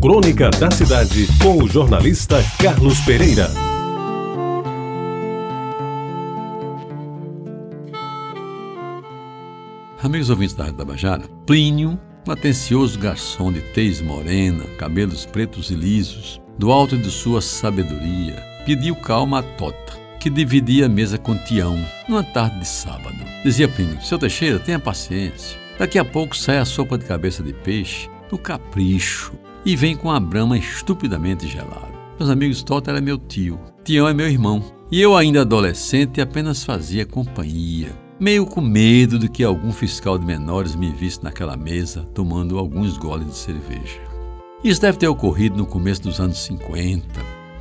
Crônica da Cidade, com o jornalista Carlos Pereira. Amigos ouvintes da Rádio Tabajara, Plínio, um atencioso garçom de tez morena, cabelos pretos e lisos, do alto de sua sabedoria, pediu calma a Tota, que dividia a mesa com Tião, numa tarde de sábado. Dizia Plínio, seu Teixeira, tenha paciência. Daqui a pouco sai a sopa de cabeça de peixe, do capricho, e vem com a brama estupidamente gelada. Meus amigos, Tota era meu tio, Tião é meu irmão, e eu, ainda adolescente, apenas fazia companhia, meio com medo de que algum fiscal de menores me visse naquela mesa tomando alguns goles de cerveja. Isso deve ter ocorrido no começo dos anos 50,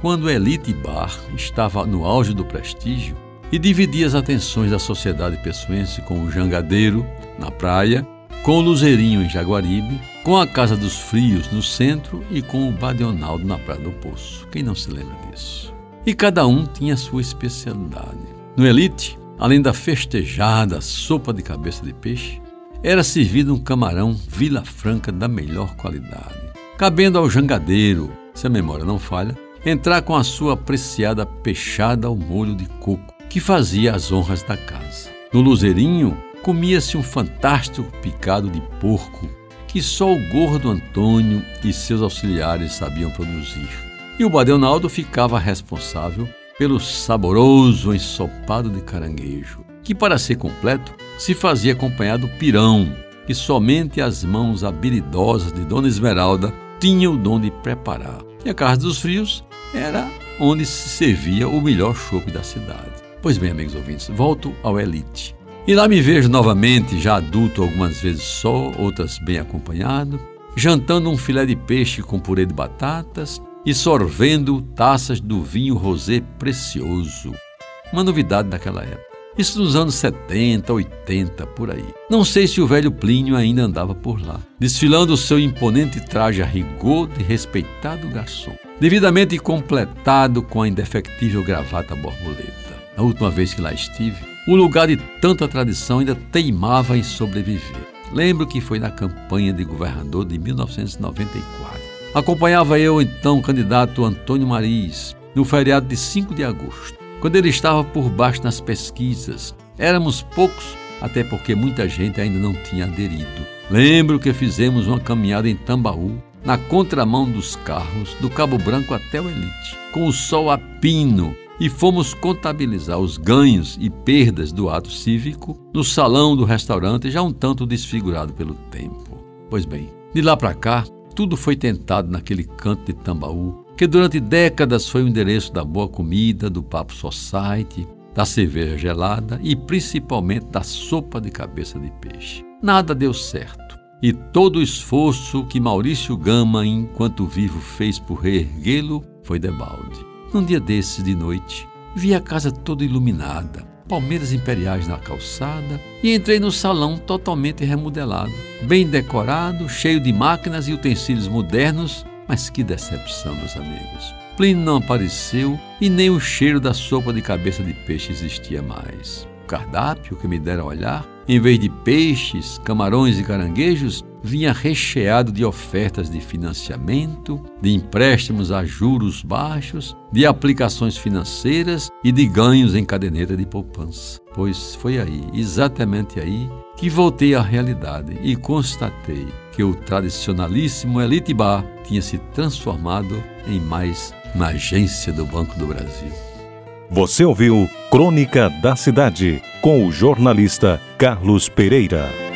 quando Elite Bar estava no auge do prestígio e dividia as atenções da sociedade pessoense com o Jangadeiro, na praia, com o Luzerinho em Jaguaribe, com a Casa dos Frios no centro e com o Badionaldo na Praia do Poço. Quem não se lembra disso? E cada um tinha sua especialidade. No Elite, além da festejada sopa de cabeça de peixe, era servido um camarão Vila Franca da melhor qualidade, cabendo ao jangadeiro, se a memória não falha, entrar com a sua apreciada peixada ao molho de coco, que fazia as honras da casa. No Luzerinho, comia-se um fantástico picado de porco que só o gordo Antônio e seus auxiliares sabiam produzir. E o Badenaldo ficava responsável pelo saboroso ensopado de caranguejo, que, para ser completo, se fazia acompanhado do pirão, que somente as mãos habilidosas de Dona Esmeralda tinham o dom de preparar. E a Casa dos Frios era onde se servia o melhor chope da cidade. Pois bem, amigos ouvintes, volto ao Elite. E lá me vejo novamente, já adulto, algumas vezes só, outras bem acompanhado, jantando um filé de peixe com purê de batatas e sorvendo taças do vinho rosé precioso. Uma novidade daquela época. Isso nos anos 70, 80, por aí. Não sei se o velho Plínio ainda andava por lá, desfilando o seu imponente traje a rigor de respeitado garçom, devidamente completado com a indefectível gravata borboleta. A última vez que lá estive, o lugar de tanta tradição ainda teimava em sobreviver. Lembro que foi na campanha de governador de 1994. Acompanhava eu então o candidato Antônio Mariz no feriado de 5 de agosto, quando ele estava por baixo nas pesquisas. Éramos poucos, até porque muita gente ainda não tinha aderido. Lembro que fizemos uma caminhada em Tambaú, na contramão dos carros, do Cabo Branco até o Elite, com o sol a pino e fomos contabilizar os ganhos e perdas do ato cívico no salão do restaurante, já um tanto desfigurado pelo tempo. Pois bem, de lá para cá, tudo foi tentado naquele canto de Tambaú, que durante décadas foi o endereço da boa comida, do papo society, da cerveja gelada e principalmente da sopa de cabeça de peixe. Nada deu certo. E todo o esforço que Maurício Gama, enquanto vivo, fez por reerguê-lo foi debalde. Num dia desses de noite, vi a casa toda iluminada, palmeiras imperiais na calçada e entrei no salão totalmente remodelado, bem decorado, cheio de máquinas e utensílios modernos, mas que decepção, meus amigos. Plínio não apareceu e nem o cheiro da sopa de cabeça de peixe existia mais. O cardápio que me dera a olhar, em vez de peixes, camarões e caranguejos, vinha recheado de ofertas de financiamento, de empréstimos a juros baixos, de aplicações financeiras e de ganhos em caderneta de poupança. Pois foi aí, exatamente aí, que voltei à realidade e constatei que o tradicionalíssimo Elite Bar tinha se transformado em mais uma agência do Banco do Brasil. Você ouviu Crônica da Cidade com o jornalista Carlos Pereira.